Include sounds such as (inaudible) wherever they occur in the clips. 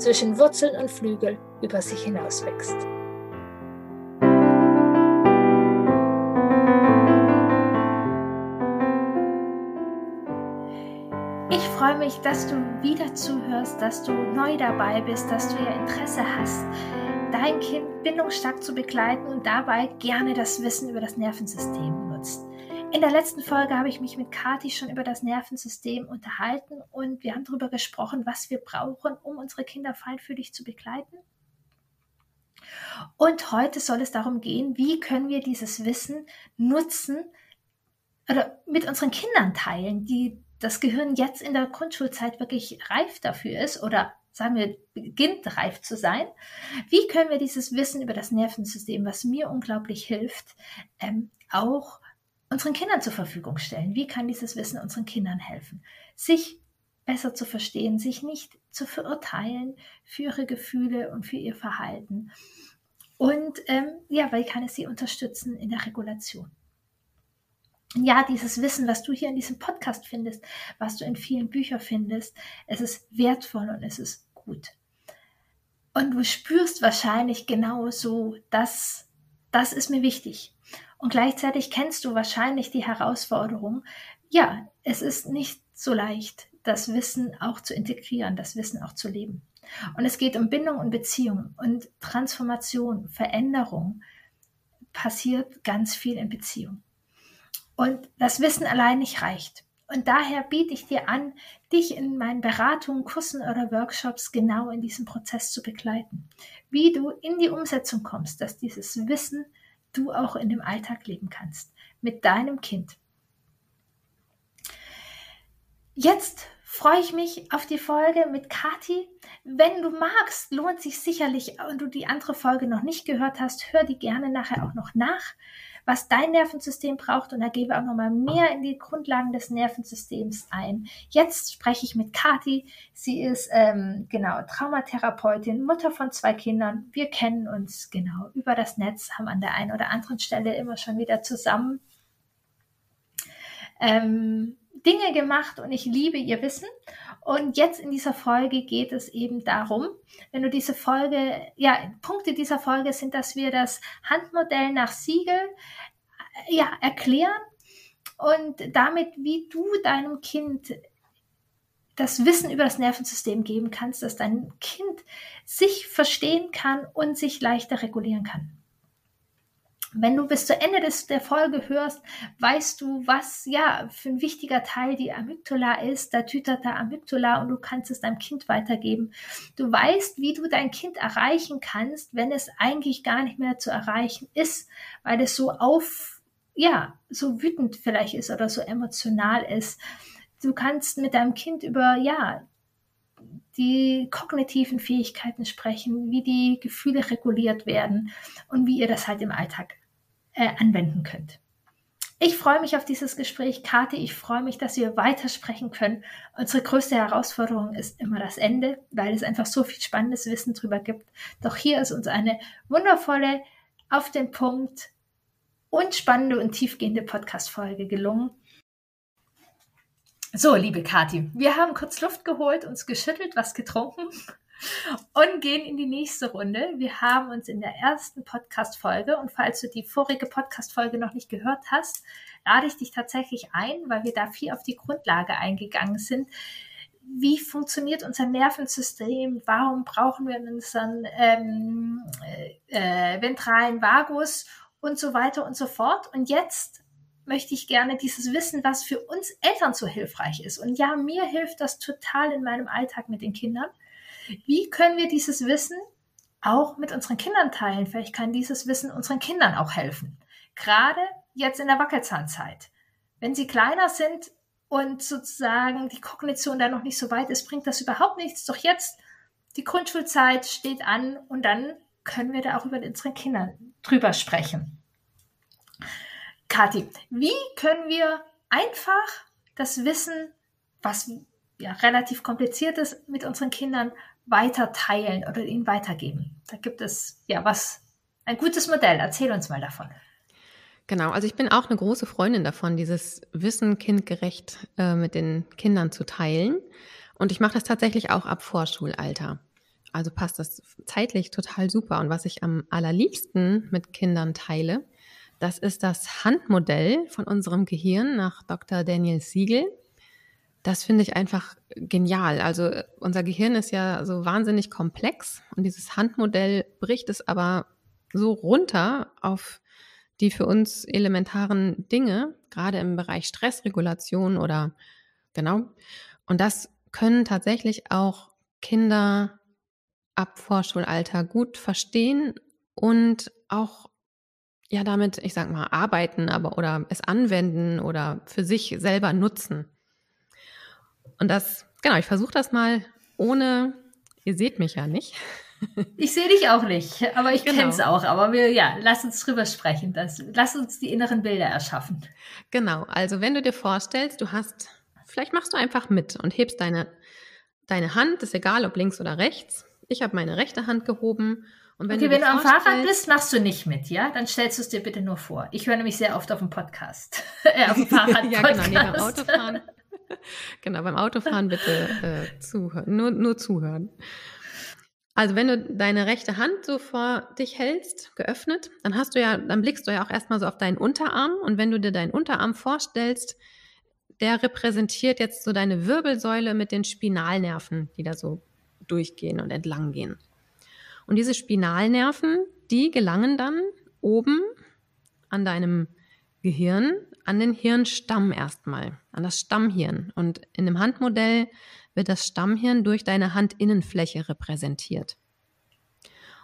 zwischen Wurzeln und Flügel über sich hinaus wächst. Ich freue mich, dass du wieder zuhörst, dass du neu dabei bist, dass du ja Interesse hast, dein Kind bindungsstark zu begleiten und dabei gerne das Wissen über das Nervensystem nutzt. In der letzten Folge habe ich mich mit Kati schon über das Nervensystem unterhalten und wir haben darüber gesprochen, was wir brauchen, um unsere Kinder feinfühlig zu begleiten. Und heute soll es darum gehen, wie können wir dieses Wissen nutzen oder mit unseren Kindern teilen, die das Gehirn jetzt in der Grundschulzeit wirklich reif dafür ist oder sagen wir, beginnt reif zu sein. Wie können wir dieses Wissen über das Nervensystem, was mir unglaublich hilft, ähm, auch unseren Kindern zur Verfügung stellen? Wie kann dieses Wissen unseren Kindern helfen, sich besser zu verstehen, sich nicht zu verurteilen für ihre Gefühle und für ihr Verhalten? Und ähm, ja, weil kann es sie unterstützen in der Regulation? ja, dieses Wissen, was du hier in diesem Podcast findest, was du in vielen Büchern findest, es ist wertvoll und es ist gut. Und du spürst wahrscheinlich genau so, dass das ist mir wichtig. Und gleichzeitig kennst du wahrscheinlich die Herausforderung, ja, es ist nicht so leicht, das Wissen auch zu integrieren, das Wissen auch zu leben. Und es geht um Bindung und Beziehung und Transformation, Veränderung passiert ganz viel in Beziehung. Und das Wissen allein nicht reicht. Und daher biete ich dir an, dich in meinen Beratungen, Kursen oder Workshops genau in diesem Prozess zu begleiten. Wie du in die Umsetzung kommst, dass dieses Wissen du auch in dem Alltag leben kannst. Mit deinem Kind. Jetzt freue ich mich auf die Folge mit Kati. Wenn du magst, lohnt sich sicherlich und du die andere Folge noch nicht gehört hast, hör die gerne nachher auch noch nach was dein Nervensystem braucht und da wir auch nochmal mehr in die Grundlagen des Nervensystems ein. Jetzt spreche ich mit Kati. Sie ist ähm, genau Traumatherapeutin, Mutter von zwei Kindern. Wir kennen uns genau über das Netz, haben an der einen oder anderen Stelle immer schon wieder zusammen ähm, Dinge gemacht und ich liebe ihr Wissen. Und jetzt in dieser Folge geht es eben darum, wenn du diese Folge, ja, Punkte dieser Folge sind, dass wir das Handmodell nach Siegel, äh, ja, erklären und damit, wie du deinem Kind das Wissen über das Nervensystem geben kannst, dass dein Kind sich verstehen kann und sich leichter regulieren kann. Wenn du bis zu Ende des, der Folge hörst, weißt du, was ja für ein wichtiger Teil die Amygdala ist, der Tütata Amygdala und du kannst es deinem Kind weitergeben. Du weißt, wie du dein Kind erreichen kannst, wenn es eigentlich gar nicht mehr zu erreichen ist, weil es so auf, ja, so wütend vielleicht ist oder so emotional ist. Du kannst mit deinem Kind über, ja, die kognitiven Fähigkeiten sprechen, wie die Gefühle reguliert werden und wie ihr das halt im Alltag äh, anwenden könnt. Ich freue mich auf dieses Gespräch, Kathi. Ich freue mich, dass wir weitersprechen können. Unsere größte Herausforderung ist immer das Ende, weil es einfach so viel spannendes Wissen drüber gibt. Doch hier ist uns eine wundervolle, auf den Punkt und spannende und tiefgehende Podcast-Folge gelungen. So, liebe Kathi, wir haben kurz Luft geholt, uns geschüttelt, was getrunken und gehen in die nächste Runde. Wir haben uns in der ersten Podcast-Folge und falls du die vorige Podcast-Folge noch nicht gehört hast, lade ich dich tatsächlich ein, weil wir da viel auf die Grundlage eingegangen sind. Wie funktioniert unser Nervensystem? Warum brauchen wir unseren ähm, äh, ventralen Vagus und so weiter und so fort? Und jetzt möchte ich gerne dieses Wissen, was für uns Eltern so hilfreich ist. Und ja, mir hilft das total in meinem Alltag mit den Kindern. Wie können wir dieses Wissen auch mit unseren Kindern teilen? Vielleicht kann dieses Wissen unseren Kindern auch helfen. Gerade jetzt in der Wackelzahnzeit. Wenn sie kleiner sind und sozusagen die Kognition da noch nicht so weit ist, bringt das überhaupt nichts. Doch jetzt die Grundschulzeit steht an und dann können wir da auch über unsere Kinder drüber sprechen. Kathi, wie können wir einfach das Wissen, was ja relativ kompliziert ist, mit unseren Kindern weiter teilen oder ihnen weitergeben? Da gibt es ja was, ein gutes Modell. Erzähl uns mal davon. Genau, also ich bin auch eine große Freundin davon, dieses Wissen kindgerecht äh, mit den Kindern zu teilen. Und ich mache das tatsächlich auch ab Vorschulalter. Also passt das zeitlich total super. Und was ich am allerliebsten mit Kindern teile, das ist das Handmodell von unserem Gehirn nach Dr. Daniel Siegel. Das finde ich einfach genial. Also äh, unser Gehirn ist ja so wahnsinnig komplex und dieses Handmodell bricht es aber so runter auf die für uns elementaren Dinge, gerade im Bereich Stressregulation oder genau. Und das können tatsächlich auch Kinder ab Vorschulalter gut verstehen und auch ja damit, ich sag mal, arbeiten, aber oder es anwenden oder für sich selber nutzen. Und das, genau, ich versuche das mal ohne, ihr seht mich ja nicht. (laughs) Ich sehe dich auch nicht, aber ich genau. kenne es auch. Aber wir, ja, lass uns drüber sprechen. Das, lass uns die inneren Bilder erschaffen. Genau, also wenn du dir vorstellst, du hast, vielleicht machst du einfach mit und hebst deine, deine Hand, ist egal ob links oder rechts. Ich habe meine rechte Hand gehoben und wenn okay, du wenn du am Fahrrad bist, machst du nicht mit, ja? Dann stellst du es dir bitte nur vor. Ich höre nämlich sehr oft auf dem Podcast. (laughs) äh, auf dem Fahrrad. (laughs) ja, genau, nee, beim Autofahren. (laughs) genau, beim Autofahren bitte äh, zuhören, nur, nur zuhören. Also wenn du deine rechte Hand so vor dich hältst, geöffnet, dann hast du ja, dann blickst du ja auch erstmal so auf deinen Unterarm und wenn du dir deinen Unterarm vorstellst, der repräsentiert jetzt so deine Wirbelsäule mit den Spinalnerven, die da so durchgehen und entlang gehen. Und diese Spinalnerven, die gelangen dann oben an deinem Gehirn, an den Hirnstamm erstmal, an das Stammhirn. Und in dem Handmodell wird das Stammhirn durch deine Handinnenfläche repräsentiert.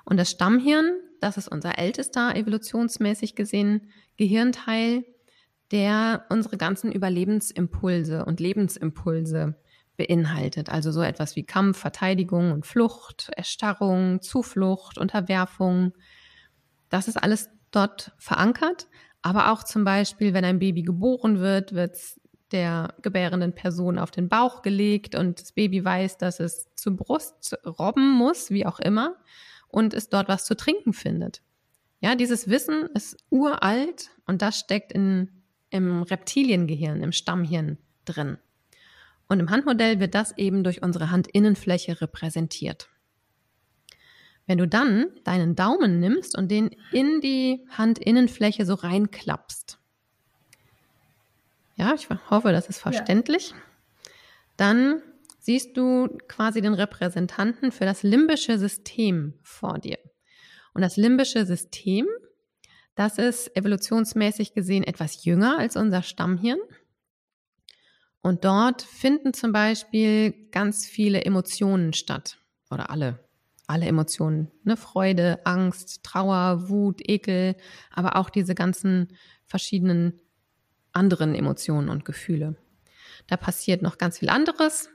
Und das Stammhirn, das ist unser ältester evolutionsmäßig gesehen Gehirnteil, der unsere ganzen Überlebensimpulse und Lebensimpulse beinhaltet. Also so etwas wie Kampf, Verteidigung und Flucht, Erstarrung, Zuflucht, Unterwerfung. Das ist alles dort verankert. Aber auch zum Beispiel, wenn ein Baby geboren wird, wird es der gebärenden Person auf den Bauch gelegt und das Baby weiß, dass es zur Brust robben muss, wie auch immer, und es dort was zu trinken findet. Ja, dieses Wissen ist uralt und das steckt in, im Reptiliengehirn, im Stammhirn drin. Und im Handmodell wird das eben durch unsere Handinnenfläche repräsentiert. Wenn du dann deinen Daumen nimmst und den in die Handinnenfläche so reinklappst, ja, ich hoffe, das ist verständlich, ja. dann siehst du quasi den Repräsentanten für das limbische System vor dir. Und das limbische System, das ist evolutionsmäßig gesehen etwas jünger als unser Stammhirn. Und dort finden zum Beispiel ganz viele Emotionen statt. Oder alle. Alle Emotionen. Ne? Freude, Angst, Trauer, Wut, Ekel, aber auch diese ganzen verschiedenen anderen Emotionen und Gefühle. Da passiert noch ganz viel anderes.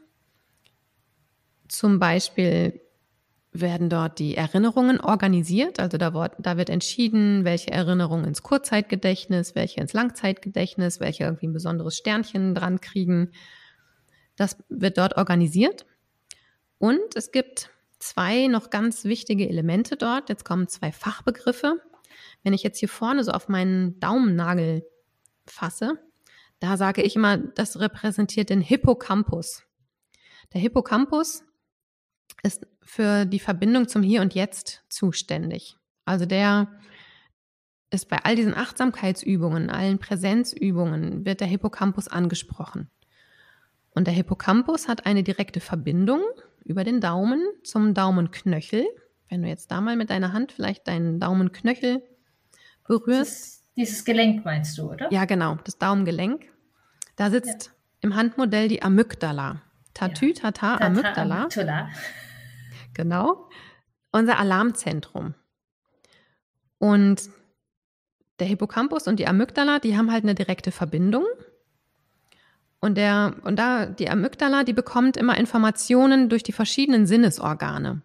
Zum Beispiel werden dort die Erinnerungen organisiert. Also da, wird, da wird entschieden, welche Erinnerungen ins Kurzzeitgedächtnis, welche ins Langzeitgedächtnis, welche irgendwie ein besonderes Sternchen dran kriegen. Das wird dort organisiert. Und es gibt zwei noch ganz wichtige Elemente dort. Jetzt kommen zwei Fachbegriffe. Wenn ich jetzt hier vorne so auf meinen Daumennagel fasse, da sage ich immer, das repräsentiert den Hippocampus. Der Hippocampus ist für die Verbindung zum Hier und Jetzt zuständig. Also der ist bei all diesen Achtsamkeitsübungen, allen Präsenzübungen, wird der Hippocampus angesprochen. Und der Hippocampus hat eine direkte Verbindung über den Daumen zum Daumenknöchel. Wenn du jetzt da mal mit deiner Hand vielleicht deinen Daumenknöchel berührst. Dieses, Gelenk meinst du, oder? Ja, genau, das Daumengelenk. Da sitzt ja. im Handmodell die Amygdala. Tatü, tata, ja. Amygdala. Amygdala. Genau. Unser Alarmzentrum. Und der Hippocampus und die Amygdala, die haben halt eine direkte Verbindung. Und der, und da, die Amygdala, die bekommt immer Informationen durch die verschiedenen Sinnesorgane.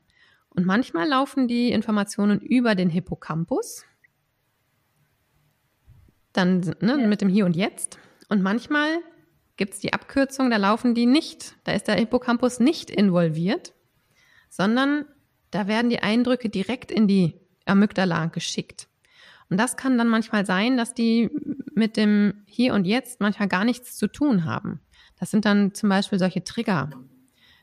Und manchmal laufen die Informationen über den Hippocampus. Dann ne, ja. mit dem Hier und Jetzt. Und manchmal gibt es die Abkürzung, da laufen die nicht. Da ist der Hippocampus nicht involviert, sondern da werden die Eindrücke direkt in die Amygdala geschickt. Und das kann dann manchmal sein, dass die mit dem Hier und Jetzt manchmal gar nichts zu tun haben. Das sind dann zum Beispiel solche Trigger.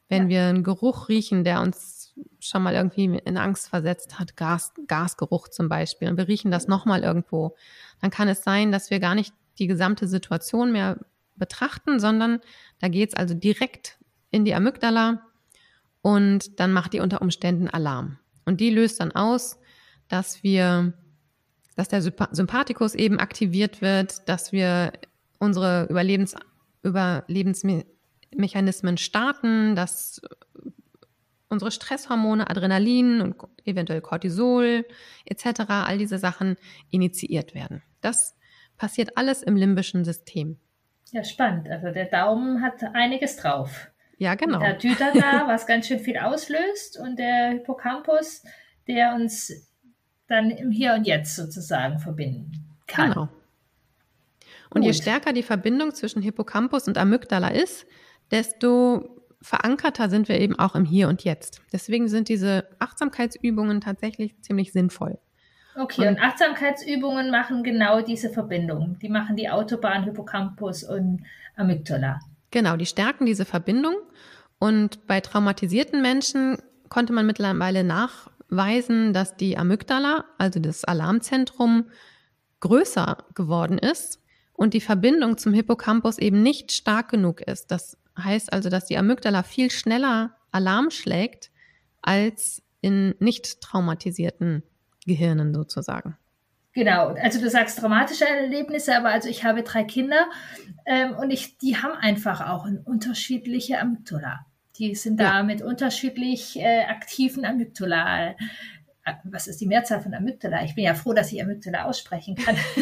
Wenn ja. wir einen Geruch riechen, der uns schon mal irgendwie in Angst versetzt hat, Gas, Gasgeruch zum Beispiel, und wir riechen das nochmal irgendwo, dann kann es sein, dass wir gar nicht die gesamte Situation mehr betrachten, sondern da geht es also direkt in die Amygdala und dann macht die unter Umständen Alarm. Und die löst dann aus, dass wir, dass der Sympathikus eben aktiviert wird, dass wir unsere Überlebens, Überlebensmechanismen starten, dass unsere Stresshormone, Adrenalin und eventuell Cortisol etc., all diese Sachen initiiert werden. Das passiert alles im limbischen System. Ja, spannend. Also der Daumen hat einiges drauf. Ja, genau. Der Tütata, was ganz schön viel auslöst und der Hippocampus, der uns dann im Hier und Jetzt sozusagen verbinden kann. Genau. Und Gut. je stärker die Verbindung zwischen Hippocampus und Amygdala ist, desto verankerter sind wir eben auch im Hier und Jetzt. Deswegen sind diese Achtsamkeitsübungen tatsächlich ziemlich sinnvoll. Okay, und, und Achtsamkeitsübungen machen genau diese Verbindung. Die machen die Autobahn, Hippocampus und Amygdala. Genau, die stärken diese Verbindung. Und bei traumatisierten Menschen konnte man mittlerweile nachweisen, dass die Amygdala, also das Alarmzentrum, größer geworden ist und die Verbindung zum Hippocampus eben nicht stark genug ist. Das heißt also, dass die Amygdala viel schneller Alarm schlägt als in nicht traumatisierten Gehirnen sozusagen. Genau, also du sagst traumatische Erlebnisse, aber also ich habe drei Kinder ähm, und ich, die haben einfach auch eine unterschiedliche Amygdala. Die sind ja. da mit unterschiedlich äh, aktiven Amygdala. Äh, was ist die Mehrzahl von Amygdala? Ich bin ja froh, dass ich Amygdala aussprechen kann. (laughs)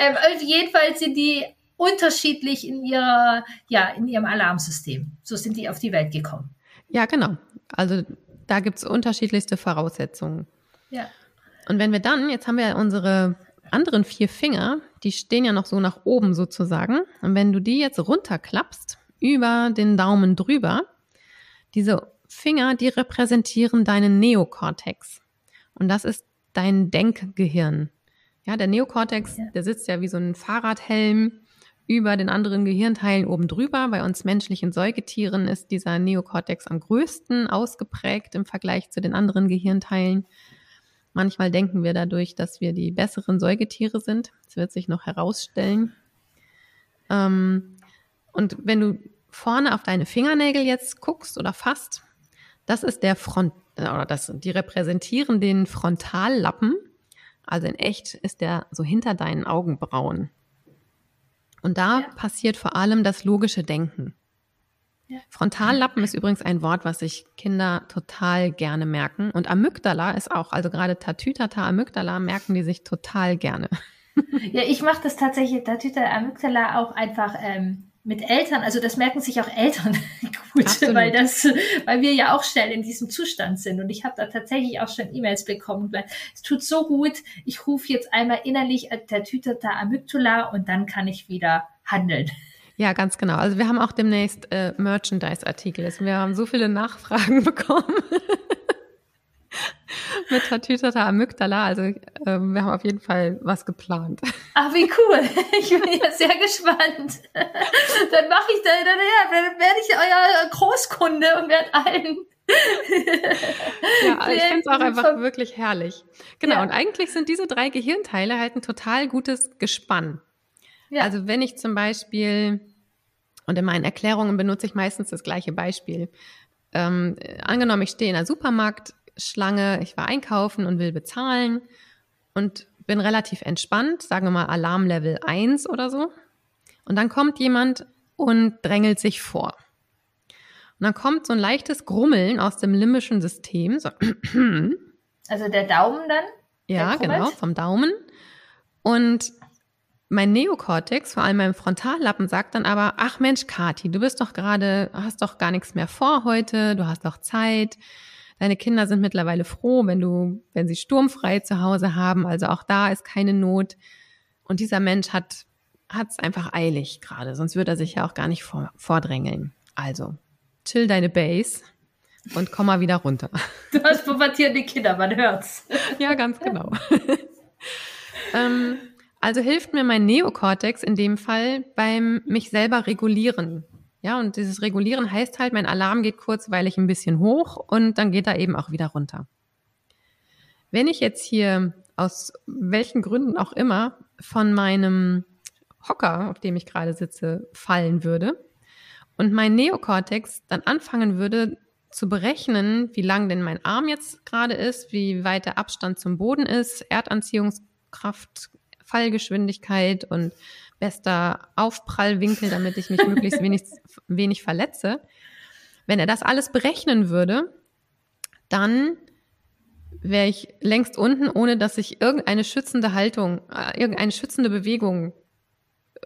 ähm, jedenfalls sind die unterschiedlich in ihrer, ja, in ihrem Alarmsystem. So sind die auf die Welt gekommen. Ja, genau. Also da gibt es unterschiedlichste Voraussetzungen. Ja. Und wenn wir dann, jetzt haben wir unsere anderen vier Finger, die stehen ja noch so nach oben sozusagen. Und wenn du die jetzt runterklappst, über den Daumen drüber, diese Finger, die repräsentieren deinen Neokortex. Und das ist dein Denkgehirn. Ja, der Neokortex, der sitzt ja wie so ein Fahrradhelm über den anderen Gehirnteilen oben drüber. Bei uns menschlichen Säugetieren ist dieser Neokortex am größten ausgeprägt im Vergleich zu den anderen Gehirnteilen. Manchmal denken wir dadurch, dass wir die besseren Säugetiere sind. Das wird sich noch herausstellen. Ähm, und wenn du vorne auf deine Fingernägel jetzt guckst oder fasst, das ist der Front, oder das, die repräsentieren den Frontallappen. Also in echt ist der so hinter deinen Augenbrauen. Und da ja. passiert vor allem das logische Denken. Ja. Frontallappen ist übrigens ein Wort, was sich Kinder total gerne merken. Und Amygdala ist auch, also gerade Tatütata, Amygdala merken die sich total gerne. Ja, ich mache das tatsächlich, Tatütata, Amygdala auch einfach ähm, mit Eltern. Also das merken sich auch Eltern (laughs) gut, Absolut. weil das, weil wir ja auch schnell in diesem Zustand sind. Und ich habe da tatsächlich auch schon E-Mails bekommen. Weil es tut so gut. Ich rufe jetzt einmal innerlich Tatütata, Amygdala und dann kann ich wieder handeln. Ja, ganz genau. Also wir haben auch demnächst äh, Merchandise-Artikel. Also wir haben so viele Nachfragen (laughs) bekommen. Mit Tatütata Amygdala. Also äh, wir haben auf jeden Fall was geplant. Ach, wie cool. (laughs) Ich bin ja sehr gespannt. Dann mache ich da, dann, ja, dann werde ich euer Großkunde und werde allen ja, ich finde es auch einfach wirklich herrlich. Genau, ja. und eigentlich sind diese drei Gehirnteile halt ein total gutes Gespann. Ja. Also wenn ich zum Beispiel, und in meinen Erklärungen benutze ich meistens das gleiche Beispiel. Ähm, angenommen, ich stehe in einer Supermarktschlange, ich war einkaufen und will bezahlen und bin relativ entspannt, sagen wir mal Alarmlevel 1 oder so. Und dann kommt jemand und drängelt sich vor. Und dann kommt so ein leichtes Grummeln aus dem limbischen System. So. Also der Daumen dann? Ja, genau, vom Daumen. Und mein Neokortex, vor allem mein Frontallappen, sagt dann aber, ach Mensch, Kati, du bist doch gerade, hast doch gar nichts mehr vor heute, du hast doch Zeit. Deine Kinder sind mittlerweile froh, wenn du, wenn sie sturmfrei zu Hause haben. Also auch da ist keine Not. Und dieser Mensch hat es einfach eilig gerade, sonst würde er sich ja auch gar nicht vor, vordrängeln. Also, chill deine Base und komm mal wieder runter. (laughs) Du hast pubertierende Kinder, man hört's. Ja, ganz genau. (laughs) ähm, also hilft mir mein Neokortex in dem Fall beim mich selber regulieren. Ja, und dieses Regulieren heißt halt, mein Alarm geht kurzweilig ein bisschen hoch und dann geht er eben auch wieder runter. Wenn ich jetzt hier aus welchen Gründen auch immer von meinem Hocker, auf dem ich gerade sitze, fallen würde und mein Neokortex dann anfangen würde zu berechnen, wie lang denn mein Arm jetzt gerade ist, wie weit der Abstand zum Boden ist, Erdanziehungskraft, Fallgeschwindigkeit und bester Aufprallwinkel, damit ich mich möglichst wenig, wenig verletze. Wenn er das alles berechnen würde, dann wäre ich längst unten, ohne dass ich irgendeine schützende Haltung, äh, irgendeine schützende Bewegung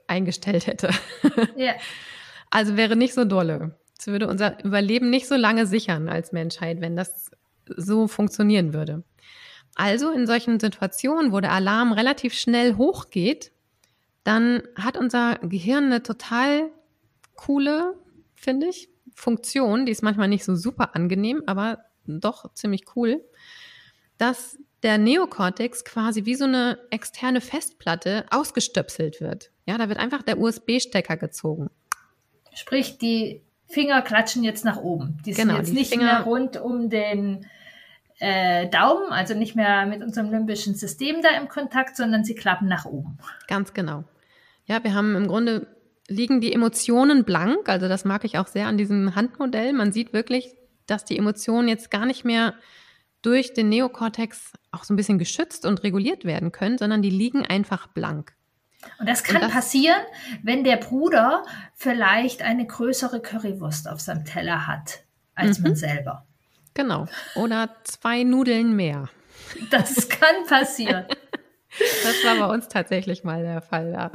eingestellt hätte. Ja. (laughs) Also wäre nicht so dolle. Es würde unser Überleben nicht so lange sichern als Menschheit, wenn das so funktionieren würde. Also in solchen Situationen, wo der Alarm relativ schnell hochgeht, dann hat unser Gehirn eine total coole, finde ich, Funktion, die ist manchmal nicht so super angenehm, aber doch ziemlich cool, dass der Neokortex quasi wie so eine externe Festplatte ausgestöpselt wird. Ja, da wird einfach der USB-Stecker gezogen. Sprich, die Finger klatschen jetzt nach oben. Die sind genau, jetzt nicht Finger mehr rund um den äh, Daumen, also nicht mehr mit unserem limbischen System da im Kontakt, sondern sie klappen nach oben. Ganz genau. Ja, wir haben im Grunde liegen die Emotionen blank. Also das mag ich auch sehr an diesem Handmodell. Man sieht wirklich, dass die Emotionen jetzt gar nicht mehr durch den Neokortex auch so ein bisschen geschützt und reguliert werden können, sondern die liegen einfach blank. Und das kann und das, passieren, wenn der Bruder vielleicht eine größere Currywurst auf seinem Teller hat als mhm. man selber. Genau. Oder zwei Nudeln mehr. Das kann passieren. (laughs) Das war bei uns tatsächlich mal der Fall, ja.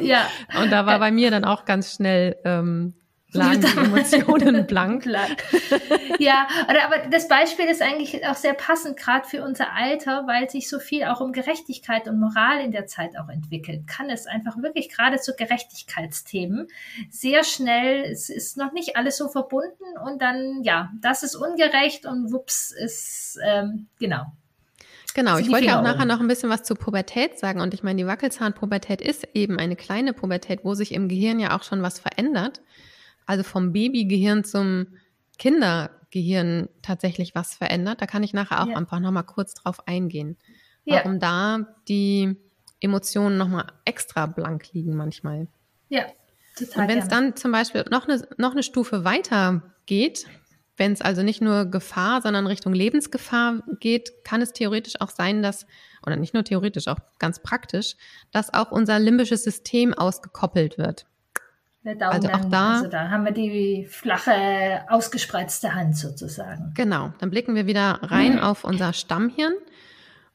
Ja. Und da war bei mir dann auch ganz schnell ähm, (laughs) lagen die Emotionen (laughs) blank. blank. Ja, aber das Beispiel ist eigentlich auch sehr passend, gerade für unser Alter, weil sich so viel auch um Gerechtigkeit und Moral in der Zeit auch entwickelt. Kann es einfach wirklich gerade zu Gerechtigkeitsthemen sehr schnell, es ist noch nicht alles so verbunden und dann, ja, das ist ungerecht und wups ist, ähm, genau, Genau, ich wollte ja auch nachher noch ein bisschen was zur Pubertät sagen. Und ich meine, die Wackelzahnpubertät ist eben eine kleine Pubertät, wo sich im Gehirn ja auch schon was verändert also vom Babygehirn zum Kindergehirn tatsächlich was verändert. Da kann ich nachher auch ja. einfach nochmal kurz drauf eingehen. Warum ja. da die Emotionen nochmal extra blank liegen manchmal. Ja, total. Und wenn es dann zum Beispiel noch eine, noch eine Stufe weiter geht, wenn es also nicht nur Gefahr, sondern Richtung Lebensgefahr geht, kann es theoretisch auch sein, dass, oder nicht nur theoretisch, auch ganz praktisch, dass auch unser limbisches System ausgekoppelt wird. Also auch da, also da haben wir die flache, ausgespreizte Hand sozusagen. Genau, dann blicken wir wieder rein mhm. auf unser Stammhirn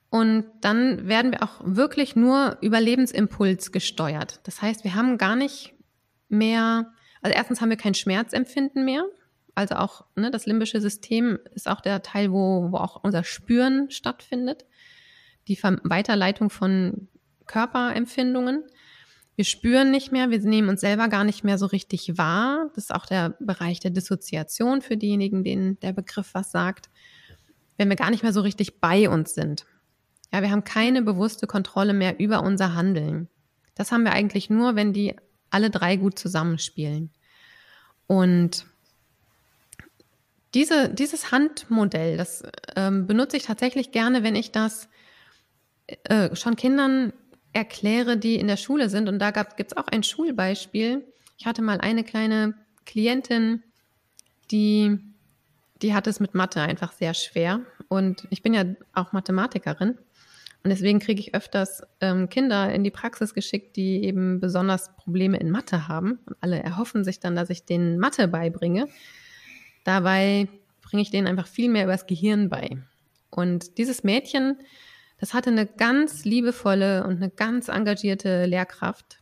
und dann werden wir auch wirklich nur über Lebensimpuls gesteuert. Das heißt, wir haben gar nicht mehr, also erstens haben wir kein Schmerzempfinden mehr. Also auch ne, das limbische System ist auch der Teil, wo, wo auch unser Spüren stattfindet. Die Weiterleitung von Körperempfindungen. Wir spüren nicht mehr, wir nehmen uns selber gar nicht mehr so richtig wahr. Das ist auch der Bereich der Dissoziation für diejenigen, denen der Begriff was sagt. Wenn wir gar nicht mehr so richtig bei uns sind. Ja, wir haben keine bewusste Kontrolle mehr über unser Handeln. Das haben wir eigentlich nur, wenn die alle drei gut zusammenspielen. Und diese, dieses Handmodell, das ähm, benutze ich tatsächlich gerne, wenn ich das äh, schon Kindern erkläre, die in der Schule sind. Und da gibt es auch ein Schulbeispiel. Ich hatte mal eine kleine Klientin, die, die hat es mit Mathe einfach sehr schwer. Und ich bin ja auch Mathematikerin. Und deswegen kriege ich öfters ähm, Kinder in die Praxis geschickt, die eben besonders Probleme in Mathe haben. Und alle erhoffen sich dann, dass ich denen Mathe beibringe. Dabei bringe ich denen einfach viel mehr übers Gehirn bei. Und dieses Mädchen Das hatte eine ganz liebevolle und eine ganz engagierte Lehrkraft.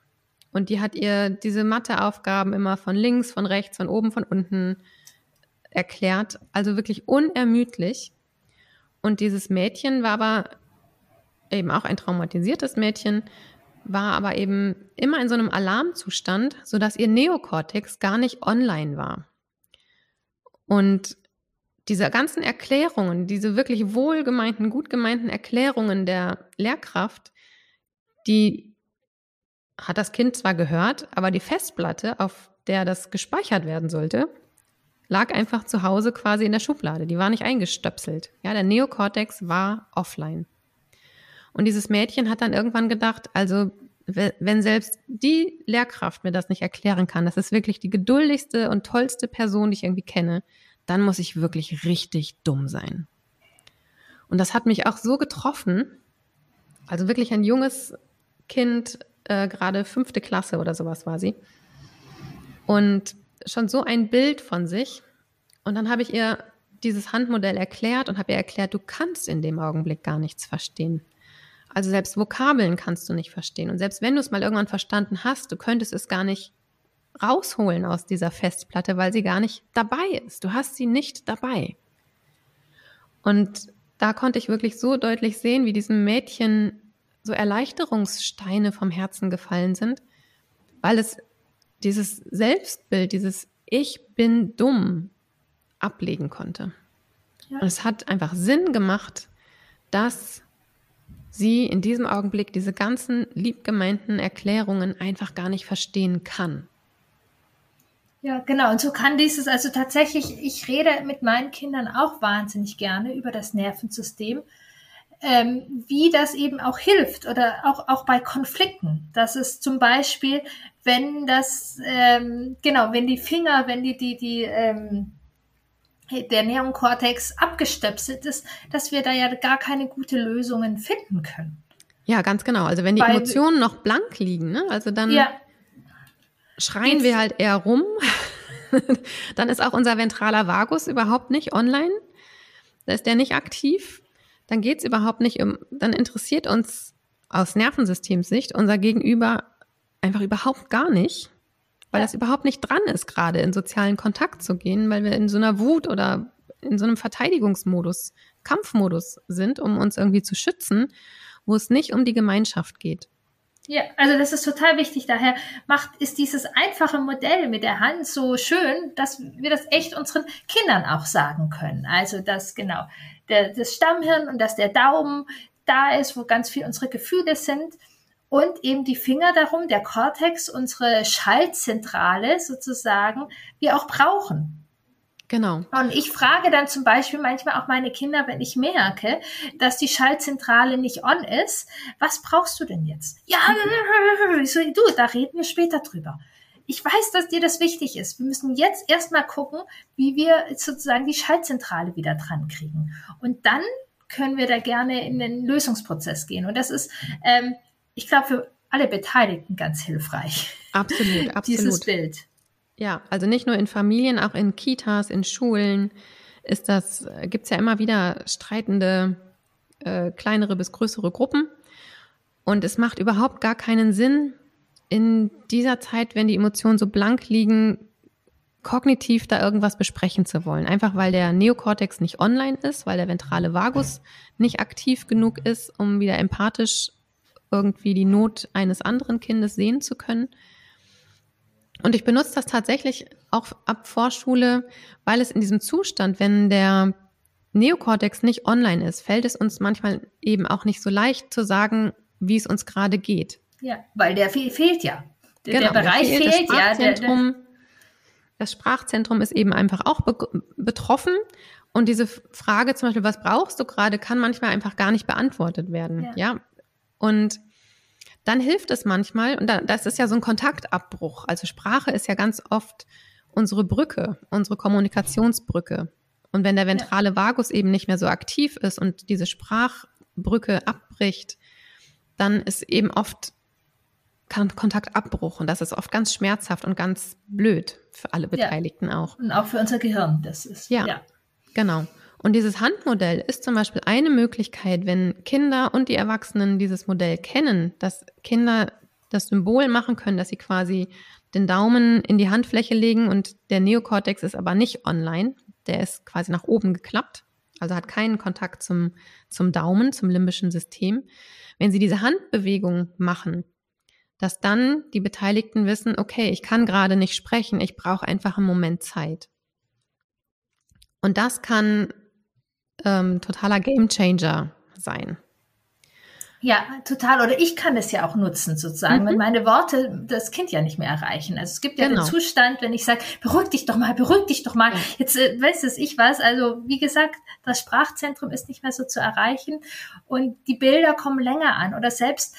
Und die hat ihr diese Matheaufgaben immer von links, von rechts, von oben, von unten erklärt. Also wirklich unermüdlich. Und dieses Mädchen war aber eben auch ein traumatisiertes Mädchen, war aber eben immer in so einem Alarmzustand, sodass ihr Neokortex gar nicht online war. Und diese ganzen Erklärungen, diese wirklich wohlgemeinten, gut gemeinten Erklärungen der Lehrkraft, die hat das Kind zwar gehört, aber die Festplatte, auf der das gespeichert werden sollte, lag einfach zu Hause quasi in der Schublade. Die war nicht eingestöpselt. Ja, der Neokortex war offline. Und dieses Mädchen hat dann irgendwann gedacht, also wenn selbst die Lehrkraft mir das nicht erklären kann, das ist wirklich die geduldigste und tollste Person, die ich irgendwie kenne, dann muss ich wirklich richtig dumm sein. Und das hat mich auch so getroffen. Also wirklich ein junges Kind, äh, gerade fünfte Klasse oder sowas war sie. Und schon so ein Bild von sich. Und dann habe ich ihr dieses Handmodell erklärt und habe ihr erklärt, du kannst in dem Augenblick gar nichts verstehen. Also selbst Vokabeln kannst du nicht verstehen. Und selbst wenn du es mal irgendwann verstanden hast, du könntest es gar nicht rausholen aus dieser Festplatte, weil sie gar nicht dabei ist. Du hast sie nicht dabei. Und da konnte ich wirklich so deutlich sehen, wie diesem Mädchen so Erleichterungssteine vom Herzen gefallen sind, weil es dieses Selbstbild, dieses Ich bin dumm ablegen konnte. Ja. Und es hat einfach Sinn gemacht, dass sie in diesem Augenblick diese ganzen liebgemeinten Erklärungen einfach gar nicht verstehen kann. Ja, genau. Und so kann dieses, also tatsächlich, ich rede mit meinen Kindern auch wahnsinnig gerne über das Nervensystem, ähm, wie das eben auch hilft oder auch, auch bei Konflikten. Das ist zum Beispiel, wenn das, ähm, genau, wenn die Finger, wenn die, die, die, ähm, der Neokortex abgestöpselt ist, dass wir da ja gar keine gute Lösungen finden können. Ja, ganz genau. Also wenn die Weil, Emotionen noch blank liegen, ne? also dann ja, schreien wir halt eher rum. (laughs) dann ist auch unser ventraler Vagus überhaupt nicht online. Da ist der nicht aktiv. Dann geht es überhaupt nicht um, dann interessiert uns aus Nervensystemsicht unser Gegenüber einfach überhaupt gar nicht weil das überhaupt nicht dran ist, gerade in sozialen Kontakt zu gehen, weil wir in so einer Wut oder in so einem Verteidigungsmodus, Kampfmodus sind, um uns irgendwie zu schützen, wo es nicht um die Gemeinschaft geht. Ja, also das ist total wichtig. Daher macht, ist dieses einfache Modell mit der Hand so schön, dass wir das echt unseren Kindern auch sagen können. Also, dass genau der, das Stammhirn und dass der Daumen da ist, wo ganz viel unsere Gefühle sind und eben die Finger darum, der Kortex, unsere Schaltzentrale sozusagen, wir auch brauchen. Genau. Und ich frage dann zum Beispiel manchmal auch meine Kinder, wenn ich merke, dass die Schaltzentrale nicht on ist, was brauchst du denn jetzt? Ja, so, du, da reden wir später drüber. Ich weiß, dass dir das wichtig ist. Wir müssen jetzt erstmal gucken, wie wir sozusagen die Schaltzentrale wieder dran kriegen. Und dann können wir da gerne in den Lösungsprozess gehen. Und das ist, ähm, ich glaube, für alle Beteiligten ganz hilfreich. Absolut, (laughs) absolut. Dieses Bild. Ja, also nicht nur in Familien, auch in Kitas, in Schulen ist das, gibt es ja immer wieder streitende, äh, kleinere bis größere Gruppen. Und es macht überhaupt gar keinen Sinn, in dieser Zeit, wenn die Emotionen so blank liegen, kognitiv da irgendwas besprechen zu wollen. Einfach weil der Neokortex nicht online ist, weil der ventrale Vagus nicht aktiv genug ist, um wieder empathisch irgendwie die Not eines anderen Kindes sehen zu können. Und ich benutze das tatsächlich auch ab Vorschule, weil es in diesem Zustand, wenn der Neokortex nicht online ist, fällt es uns manchmal eben auch nicht so leicht zu sagen, wie es uns gerade geht. Ja, weil der fe fehlt ja. Der, genau, der Bereich fehlt, fehlt ja. Der, der das Sprachzentrum ist eben einfach auch be betroffen. Und diese Frage zum Beispiel, was brauchst du gerade, kann manchmal einfach gar nicht beantwortet werden. Ja. ja? Und dann hilft es manchmal, und das ist ja so ein Kontaktabbruch. Also Sprache ist ja ganz oft unsere Brücke, unsere Kommunikationsbrücke. Und wenn der ventrale Vagus eben nicht mehr so aktiv ist und diese Sprachbrücke abbricht, dann ist eben oft Kontaktabbruch und das ist oft ganz schmerzhaft und ganz blöd für alle Beteiligten ja. auch. Und auch für unser Gehirn, das ist ja, ja. genau. Und dieses Handmodell ist zum Beispiel eine Möglichkeit, wenn Kinder und die Erwachsenen dieses Modell kennen, dass Kinder das Symbol machen können, dass sie quasi den Daumen in die Handfläche legen und der Neokortex ist aber nicht online, der ist quasi nach oben geklappt, also hat keinen Kontakt zum, zum Daumen, zum limbischen System. Wenn sie diese Handbewegung machen, dass dann die Beteiligten wissen, okay, ich kann gerade nicht sprechen, ich brauche einfach einen Moment Zeit. Und das kann ähm, totaler Gamechanger sein. Ja, total. Oder ich kann es ja auch nutzen, sozusagen, mhm. wenn meine Worte das Kind ja nicht mehr erreichen. Also es gibt ja genau. den Zustand, wenn ich sage, beruhig dich doch mal, beruhig dich doch mal. Ja. Jetzt äh, weiß es ich was. Also wie gesagt, das Sprachzentrum ist nicht mehr so zu erreichen und die Bilder kommen länger an. Oder selbst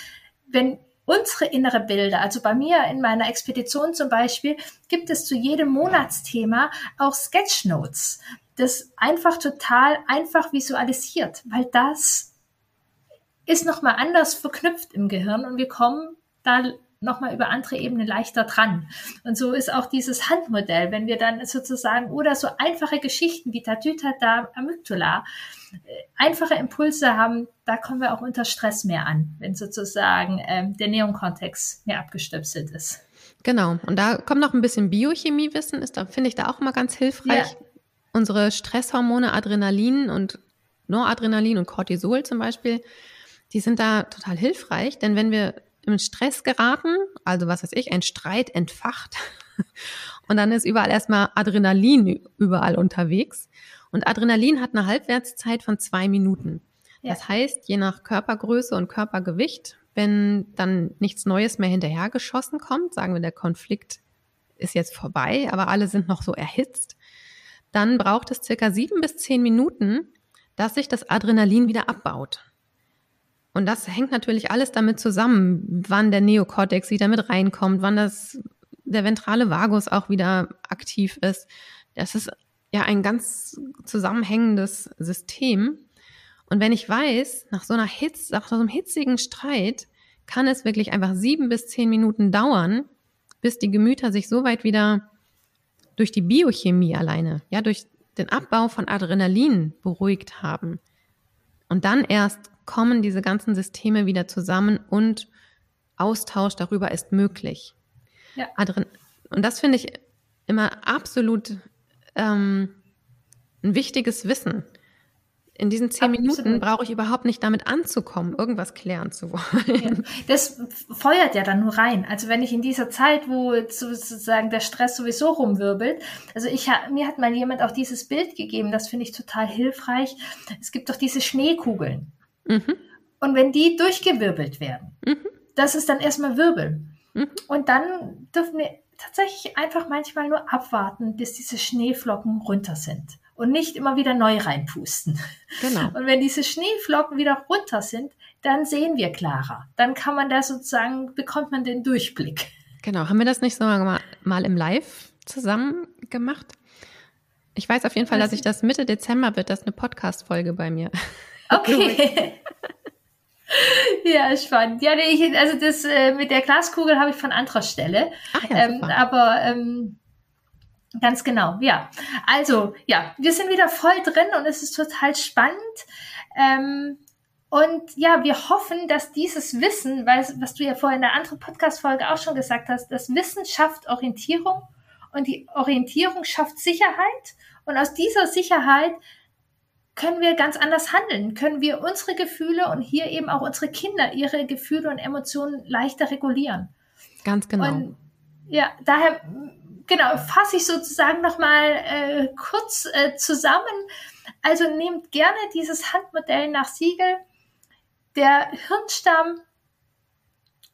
wenn unsere innere Bilder, also bei mir in meiner Expedition zum Beispiel, gibt es zu jedem Monatsthema auch Sketchnotes, das einfach total einfach visualisiert, weil das ist nochmal anders verknüpft im Gehirn und wir kommen da nochmal über andere Ebenen leichter dran. Und so ist auch dieses Handmodell, wenn wir dann sozusagen oder so einfache Geschichten wie Tatütata Amygdala, äh, einfache Impulse haben, da kommen wir auch unter Stress mehr an, wenn sozusagen ähm, der Neonkontext mehr abgestöpselt ist. Genau. Und da kommt noch ein bisschen Biochemiewissen, ist da, finde ich da auch immer ganz hilfreich. Ja. Unsere Stresshormone Adrenalin und Noradrenalin und Cortisol zum Beispiel, die sind da total hilfreich, denn wenn wir im Stress geraten, also was weiß ich, ein Streit entfacht (laughs) und dann ist überall erstmal Adrenalin überall unterwegs und Adrenalin hat eine Halbwertszeit von zwei Minuten. Ja. Das heißt, je nach Körpergröße und Körpergewicht, wenn dann nichts Neues mehr hinterhergeschossen kommt, sagen wir, der Konflikt ist jetzt vorbei, aber alle sind noch so erhitzt, dann braucht es circa sieben bis zehn Minuten, dass sich das Adrenalin wieder abbaut. Und das hängt natürlich alles damit zusammen, wann der Neokortex wieder mit reinkommt, wann das, der ventrale Vagus auch wieder aktiv ist. Das ist ja ein ganz zusammenhängendes System. Und wenn ich weiß, nach so einer Hitz, nach so einem hitzigen Streit, kann es wirklich einfach sieben bis zehn Minuten dauern, bis die Gemüter sich so weit wieder durch die Biochemie alleine, ja, durch den Abbau von Adrenalin beruhigt haben. Und dann erst kommen diese ganzen Systeme wieder zusammen und Austausch darüber ist möglich. Ja. Und das finde ich immer absolut ähm, ein wichtiges Wissen. In diesen zehn Absolut. Minuten brauche ich überhaupt nicht damit anzukommen, irgendwas klären zu wollen. Ja, das feuert ja dann nur rein. Also wenn ich in dieser Zeit, wo sozusagen der Stress sowieso rumwirbelt, also ich mir hat mal jemand auch dieses Bild gegeben, das finde ich total hilfreich. Es gibt doch diese Schneekugeln. Mhm. Und wenn die durchgewirbelt werden, mhm. das ist dann erstmal Wirbeln. Mhm. Und dann dürfen wir tatsächlich einfach manchmal nur abwarten, bis diese Schneeflocken runter sind und nicht immer wieder neu reinpusten. Genau. Und wenn diese Schneeflocken wieder runter sind, dann sehen wir klarer. Dann kann man da sozusagen, bekommt man den Durchblick. Genau. Haben wir das nicht so mal, mal im Live zusammen gemacht? Ich weiß auf jeden Fall, dass ich das Mitte Dezember wird, das eine Podcast-Folge bei mir. (laughs) Okay. (laughs) ja, spannend. Ja, nee, also das äh, mit der Glaskugel habe ich von anderer Stelle. Ach ja, ähm, aber ähm, ganz genau, ja. Also, ja, wir sind wieder voll drin und es ist total spannend. Ähm, und ja, wir hoffen, dass dieses Wissen, weil, was du ja vorhin in der anderen Podcast-Folge auch schon gesagt hast, das Wissen schafft Orientierung und die Orientierung schafft Sicherheit. Und aus dieser Sicherheit können wir ganz anders handeln, können wir unsere Gefühle und hier eben auch unsere Kinder ihre Gefühle und Emotionen leichter regulieren. Ganz genau. Und ja, daher genau fasse ich sozusagen noch mal äh, kurz äh, zusammen. Also nehmt gerne dieses Handmodell nach Siegel. Der Hirnstamm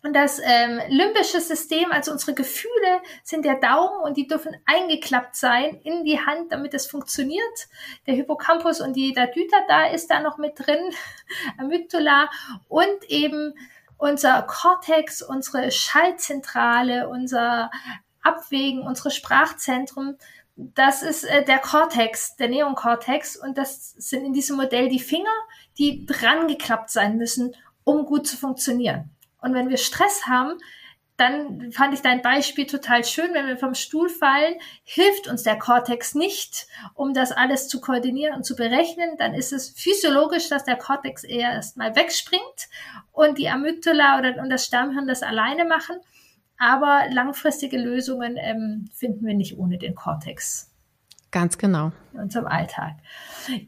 und das ähm, limbische System, also unsere Gefühle, sind der Daumen und die dürfen eingeklappt sein in die Hand, damit es funktioniert. Der Hippocampus und die Dadyta da ist da noch mit drin, (laughs) Amygdala und eben unser Cortex, unsere Schaltzentrale, unser Abwägen, unsere Sprachzentrum. Das ist äh, der Cortex, der Neonkortex und das sind in diesem Modell die Finger, die dran geklappt sein müssen, um gut zu funktionieren. Und wenn wir Stress haben, dann fand ich dein Beispiel total schön. Wenn wir vom Stuhl fallen, hilft uns der Cortex nicht, um das alles zu koordinieren und zu berechnen. Dann ist es physiologisch, dass der Cortex eher erstmal wegspringt und die Amygdala oder und das Stammhirn das alleine machen. Aber langfristige Lösungen ähm, finden wir nicht ohne den Cortex. Ganz genau. In unserem Alltag.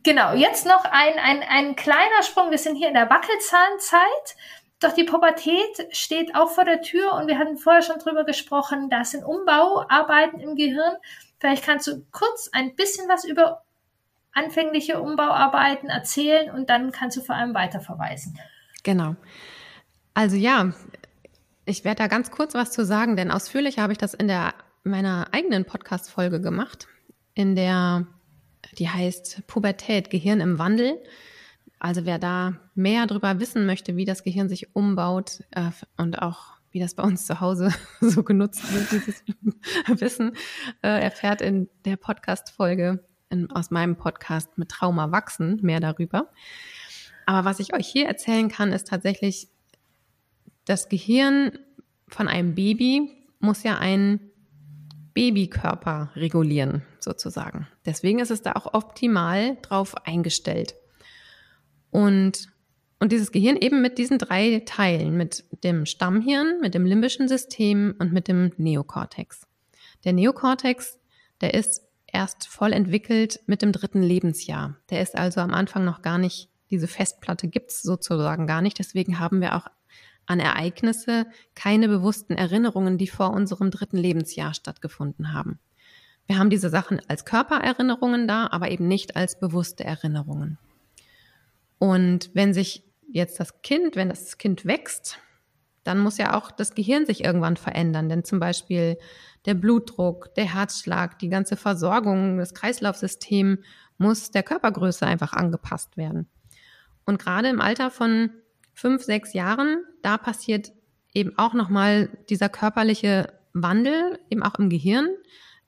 Genau, jetzt noch ein, ein, ein kleiner Sprung. Wir sind hier in der Wackelzahnzeit. Doch die Pubertät steht auch vor der Tür und wir hatten vorher schon drüber gesprochen, das sind Umbauarbeiten im Gehirn. Vielleicht kannst du kurz ein bisschen was über anfängliche Umbauarbeiten erzählen und dann kannst du vor allem weiterverweisen. Genau. Also ja, ich werde da ganz kurz was zu sagen, denn ausführlich habe ich das in der meiner eigenen Podcast-Folge gemacht, in der die heißt Pubertät, Gehirn im Wandel. Also wer da mehr darüber wissen möchte, wie das Gehirn sich umbaut äh, und auch wie das bei uns zu Hause (laughs) so genutzt wird, dieses (laughs) Wissen, äh, erfährt in der Podcast-Folge aus meinem Podcast mit Trauma wachsen mehr darüber. Aber was ich euch hier erzählen kann, ist tatsächlich, das Gehirn von einem Baby muss ja einen Babykörper regulieren, sozusagen. Deswegen ist es da auch optimal drauf eingestellt. Und, und dieses Gehirn eben mit diesen drei Teilen, mit dem Stammhirn, mit dem limbischen System und mit dem Neokortex. Der Neokortex, der ist erst voll entwickelt mit dem dritten Lebensjahr. Der ist also am Anfang noch gar nicht, diese Festplatte gibt's sozusagen gar nicht. Deswegen haben wir auch an Ereignisse keine bewussten Erinnerungen, die vor unserem dritten Lebensjahr stattgefunden haben. Wir haben diese Sachen als Körpererinnerungen da, aber eben nicht als bewusste Erinnerungen. Und wenn sich jetzt das Kind, wenn das Kind wächst, dann muss ja auch das Gehirn sich irgendwann verändern. Denn zum Beispiel der Blutdruck, der Herzschlag, die ganze Versorgung, das Kreislaufsystem muss der Körpergröße einfach angepasst werden. Und gerade im Alter von fünf, sechs Jahren, da passiert eben auch nochmal dieser körperliche Wandel, eben auch im Gehirn,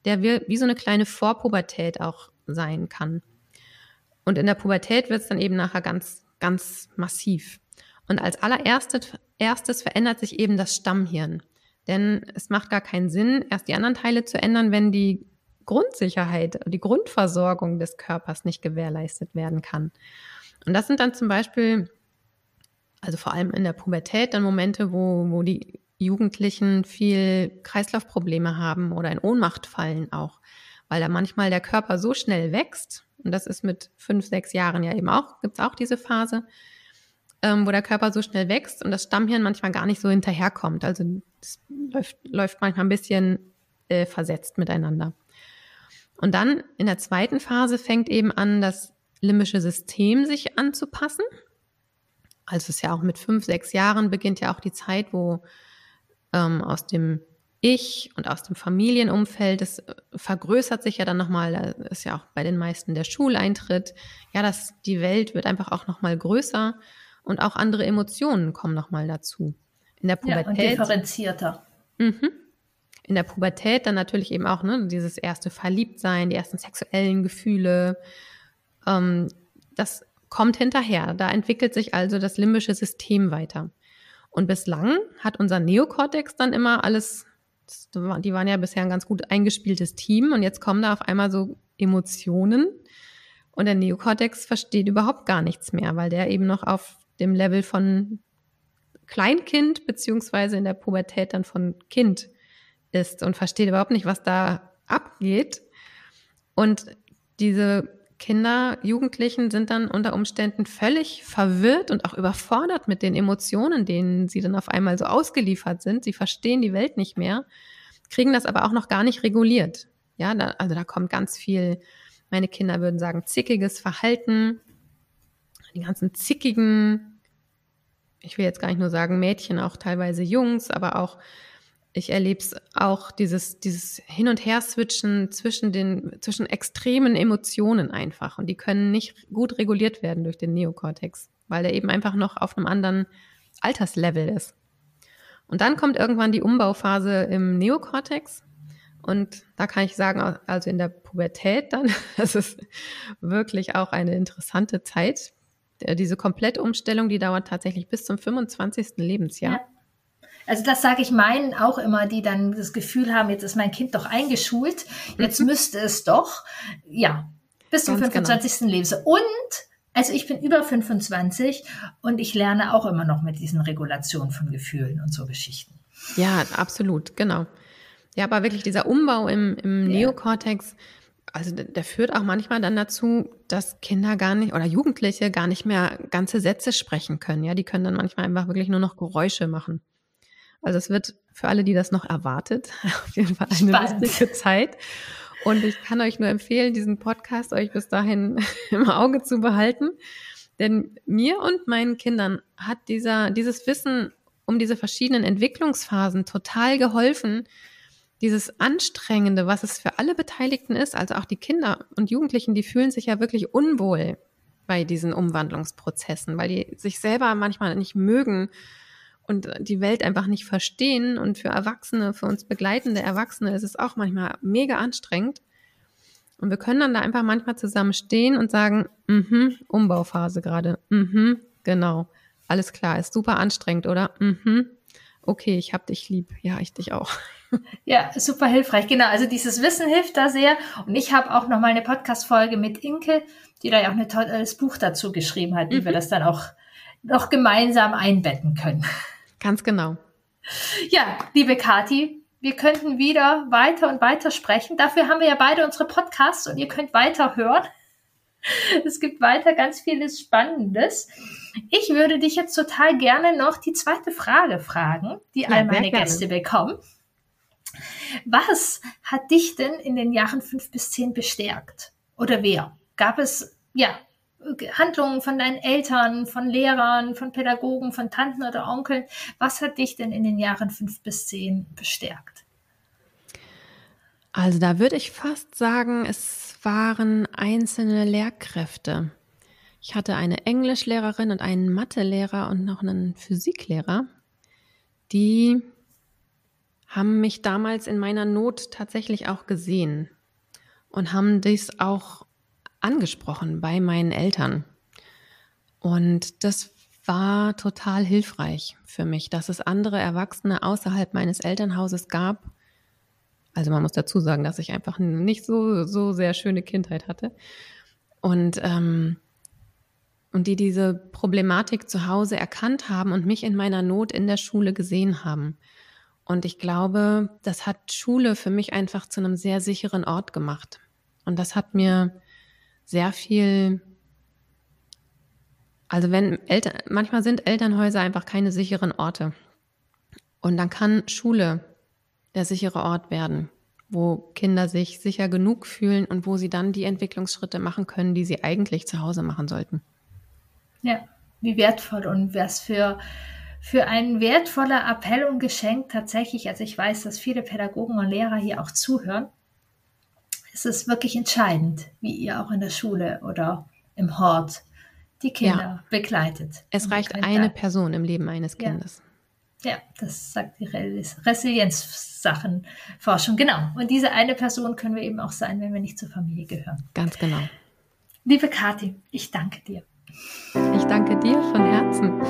der wie, so eine kleine Vorpubertät auch sein kann. Und in der Pubertät wird es dann eben nachher ganz, ganz massiv. Und als allererstes erstes verändert sich eben das Stammhirn. Denn es macht gar keinen Sinn, erst die anderen Teile zu ändern, wenn die Grundsicherheit, die Grundversorgung des Körpers nicht gewährleistet werden kann. Und das sind dann zum Beispiel, also vor allem in der Pubertät, dann Momente, wo, wo die Jugendlichen viel Kreislaufprobleme haben oder in Ohnmacht fallen auch, weil da manchmal der Körper so schnell wächst und das ist mit fünf, sechs Jahren ja eben auch, gibt es auch diese Phase, ähm, wo der Körper so schnell wächst und das Stammhirn manchmal gar nicht so hinterherkommt. Also es läuft, läuft manchmal ein bisschen äh, versetzt miteinander. Und dann in der zweiten Phase fängt eben an, das limbische System sich anzupassen. Also es ist ja auch mit fünf, sechs Jahren beginnt ja auch die Zeit, wo ähm, aus dem ich und aus dem Familienumfeld, das äh, vergrößert sich ja dann nochmal, da ist ja auch bei den meisten der Schuleintritt, ja, dass die Welt wird einfach auch nochmal größer und auch andere Emotionen kommen nochmal dazu. In der Pubertät. Ja, und differenzierter. Mhm. In der Pubertät dann natürlich eben auch ne, dieses erste Verliebtsein, die ersten sexuellen Gefühle. Ähm, das kommt hinterher. Da entwickelt sich also das limbische System weiter. Und bislang hat unser Neokortex dann immer alles die waren ja bisher ein ganz gut eingespieltes Team und jetzt kommen da auf einmal so Emotionen und der Neokortex versteht überhaupt gar nichts mehr, weil der eben noch auf dem Level von Kleinkind beziehungsweise in der Pubertät dann von Kind ist und versteht überhaupt nicht, was da abgeht. Und diese Kinder, Jugendlichen sind dann unter Umständen völlig verwirrt und auch überfordert mit den Emotionen, denen sie dann auf einmal so ausgeliefert sind. Sie verstehen die Welt nicht mehr, kriegen das aber auch noch gar nicht reguliert. Ja, da, also da kommt ganz viel, meine Kinder würden sagen, zickiges Verhalten, die ganzen zickigen, ich will jetzt gar nicht nur sagen Mädchen, auch teilweise Jungs, aber auch ich erlebe es auch, dieses, dieses Hin- und Her-Switchen zwischen den, zwischen extremen Emotionen einfach. Und die können nicht gut reguliert werden durch den Neokortex, weil der eben einfach noch auf einem anderen Alterslevel ist. Und dann kommt irgendwann die Umbauphase im Neokortex. Und da kann ich sagen, also in der Pubertät dann, (laughs) das ist wirklich auch eine interessante Zeit. Diese Komplettumstellung, die dauert tatsächlich bis zum 25. Lebensjahr. Ja. Also das sage ich meinen auch immer, die dann das Gefühl haben, jetzt ist mein Kind doch eingeschult, jetzt mhm. müsste es doch, ja, bis zum Ganz 25. Genau. Lebensjahr. Und also ich bin über 25 und ich lerne auch immer noch mit diesen Regulationen von Gefühlen und so Geschichten. Ja, absolut, genau. Ja, aber wirklich dieser Umbau im, im ja. Neokortex, also der, der führt auch manchmal dann dazu, dass Kinder gar nicht oder Jugendliche gar nicht mehr ganze Sätze sprechen können. Ja, die können dann manchmal einfach wirklich nur noch Geräusche machen. Also es wird für alle, die das noch erwartet, (laughs) auf jeden Fall eine Spannend. lustige Zeit. Und ich kann euch nur empfehlen, diesen Podcast euch bis dahin (laughs) im Auge zu behalten. Denn mir und meinen Kindern hat dieser, dieses Wissen um diese verschiedenen Entwicklungsphasen total geholfen, dieses Anstrengende, was es für alle Beteiligten ist, also auch die Kinder und Jugendlichen, die fühlen sich ja wirklich unwohl bei diesen Umwandlungsprozessen, weil die sich selber manchmal nicht mögen und die Welt einfach nicht verstehen. Und für Erwachsene, für uns begleitende Erwachsene ist es auch manchmal mega anstrengend. Und wir können dann da einfach manchmal zusammen stehen und sagen, mhm, Umbauphase gerade, mhm, genau, alles klar, ist super anstrengend, oder? Mhm, okay, ich hab dich lieb, ja, ich dich auch. (laughs) Ja, super hilfreich, genau. Also dieses Wissen hilft da sehr. Und ich habe auch noch mal eine Podcast-Folge mit Inke, die da ja auch ein tolles Buch dazu geschrieben hat, wie mhm. wir das dann auch noch gemeinsam einbetten können. Ganz genau. Ja, liebe Kati, wir könnten wieder weiter und weiter sprechen. Dafür haben wir ja beide unsere Podcasts und ihr könnt weiter hören. (laughs) Es gibt weiter ganz vieles Spannendes. Ich würde dich jetzt total gerne noch die zweite Frage fragen, die ja, all meine Gäste bekommen. Was hat dich denn in den Jahren fünf bis zehn bestärkt? Oder wer? Gab es, ja, Handlungen von deinen Eltern, von Lehrern, von Pädagogen, von Tanten oder Onkeln. Was hat dich denn in den Jahren fünf bis zehn bestärkt? Also da würde ich fast sagen, es waren einzelne Lehrkräfte. Ich hatte eine Englischlehrerin und einen Mathelehrer und noch einen Physiklehrer, die haben mich damals in meiner Not tatsächlich auch gesehen und haben dies auch angesprochen bei meinen Eltern. Und das war total hilfreich für mich, dass es andere Erwachsene außerhalb meines Elternhauses gab. Also man muss dazu sagen, dass ich einfach nicht so, so sehr schöne Kindheit hatte. Und, ähm, und die diese Problematik zu Hause erkannt haben und mich in meiner Not in der Schule gesehen haben. Und ich glaube, das hat Schule für mich einfach zu einem sehr sicheren Ort gemacht. Und das hat mir sehr viel, also wenn Eltern, manchmal sind Elternhäuser einfach keine sicheren Orte. Und dann kann Schule der sichere Ort werden, wo Kinder sich sicher genug fühlen und wo sie dann die Entwicklungsschritte machen können, die sie eigentlich zu Hause machen sollten. Ja, wie wertvoll und was für, für ein wertvoller Appell und Geschenk tatsächlich. Also ich weiß, dass viele Pädagogen und Lehrer hier auch zuhören es ist wirklich entscheidend, wie ihr auch in der Schule oder im Hort die Kinder ja. begleitet. Es reicht eine Person im Leben eines Kindes. Ja, ja das sagt die Resilienzsachenforschung. Genau. Und diese eine Person können wir eben auch sein, wenn wir nicht zur Familie gehören. Ganz genau. Liebe Kathi, ich danke dir. Ich danke dir von Herzen.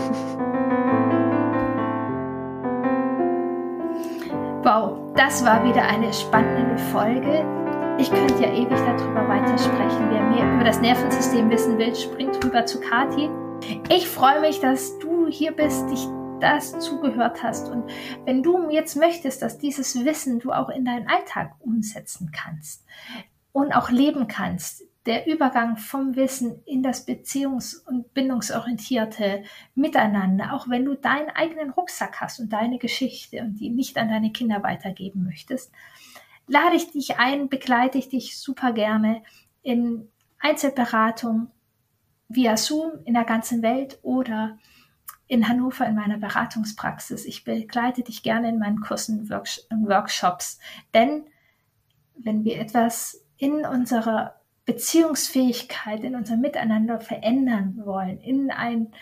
Wow, das war wieder eine spannende Folge. Ich könnte ja ewig darüber weitersprechen. Wer mehr über das Nervensystem wissen will, springt rüber zu Kati. Ich freue mich, dass du hier bist, dich das zugehört hast. Und wenn du jetzt möchtest, dass dieses Wissen du auch in deinen Alltag umsetzen kannst und auch leben kannst, der Übergang vom Wissen in das beziehungs- und bindungsorientierte Miteinander, auch wenn du deinen eigenen Rucksack hast und deine Geschichte und die nicht an deine Kinder weitergeben möchtest, lade ich dich ein, begleite ich dich super gerne in Einzelberatung via Zoom in der ganzen Welt oder in Hannover in meiner Beratungspraxis. Ich begleite dich gerne in meinen Kursen und Workshops, denn wenn wir etwas in unserer Beziehungsfähigkeit, in unserem Miteinander verändern wollen, in ein,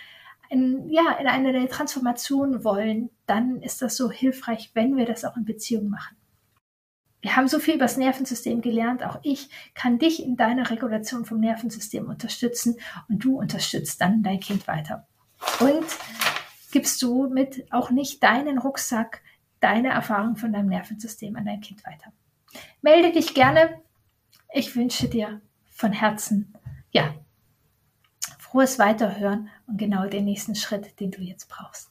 in, ja, in eine Transformation wollen, dann ist das so hilfreich, wenn wir das auch in Beziehung machen. Wir haben so viel über das Nervensystem gelernt. Auch ich kann dich in deiner Regulation vom Nervensystem unterstützen und du unterstützt dann dein Kind weiter. Und gibst du mit auch nicht deinen Rucksack, deine Erfahrung von deinem Nervensystem an dein Kind weiter. Melde dich gerne. Ich wünsche dir von Herzen, ja, frohes Weiterhören und genau den nächsten Schritt, den du jetzt brauchst.